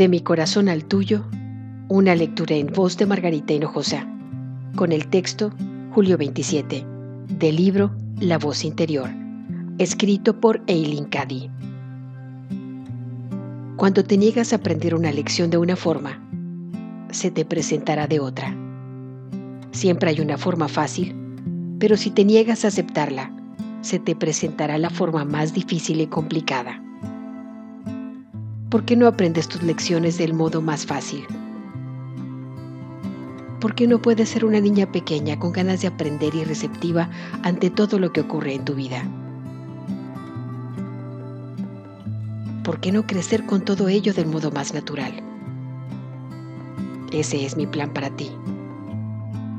De mi corazón al tuyo, una lectura en voz de Margarita Hinojosa, con el texto Julio 27, del libro La voz interior, escrito por Eileen Cady. Cuando te niegas a aprender una lección de una forma, se te presentará de otra. Siempre hay una forma fácil, pero si te niegas a aceptarla, se te presentará la forma más difícil y complicada. ¿Por qué no aprendes tus lecciones del modo más fácil? ¿Por qué no puedes ser una niña pequeña con ganas de aprender y receptiva ante todo lo que ocurre en tu vida? ¿Por qué no crecer con todo ello del modo más natural? Ese es mi plan para ti.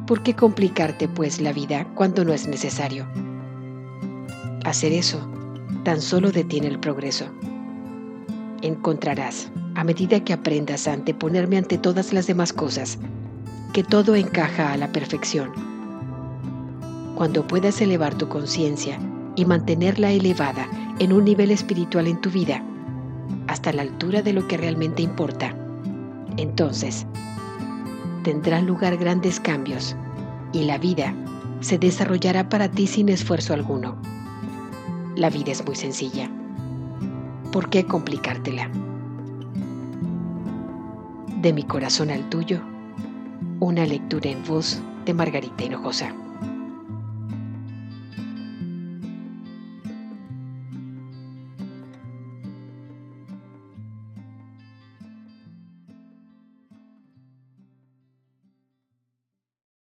¿Por qué complicarte pues la vida cuando no es necesario? Hacer eso tan solo detiene el progreso encontrarás, a medida que aprendas a anteponerme ante todas las demás cosas, que todo encaja a la perfección. Cuando puedas elevar tu conciencia y mantenerla elevada en un nivel espiritual en tu vida, hasta la altura de lo que realmente importa, entonces tendrán lugar grandes cambios y la vida se desarrollará para ti sin esfuerzo alguno. La vida es muy sencilla. ¿Por qué complicártela? De mi corazón al tuyo, una lectura en voz de Margarita Hinojosa.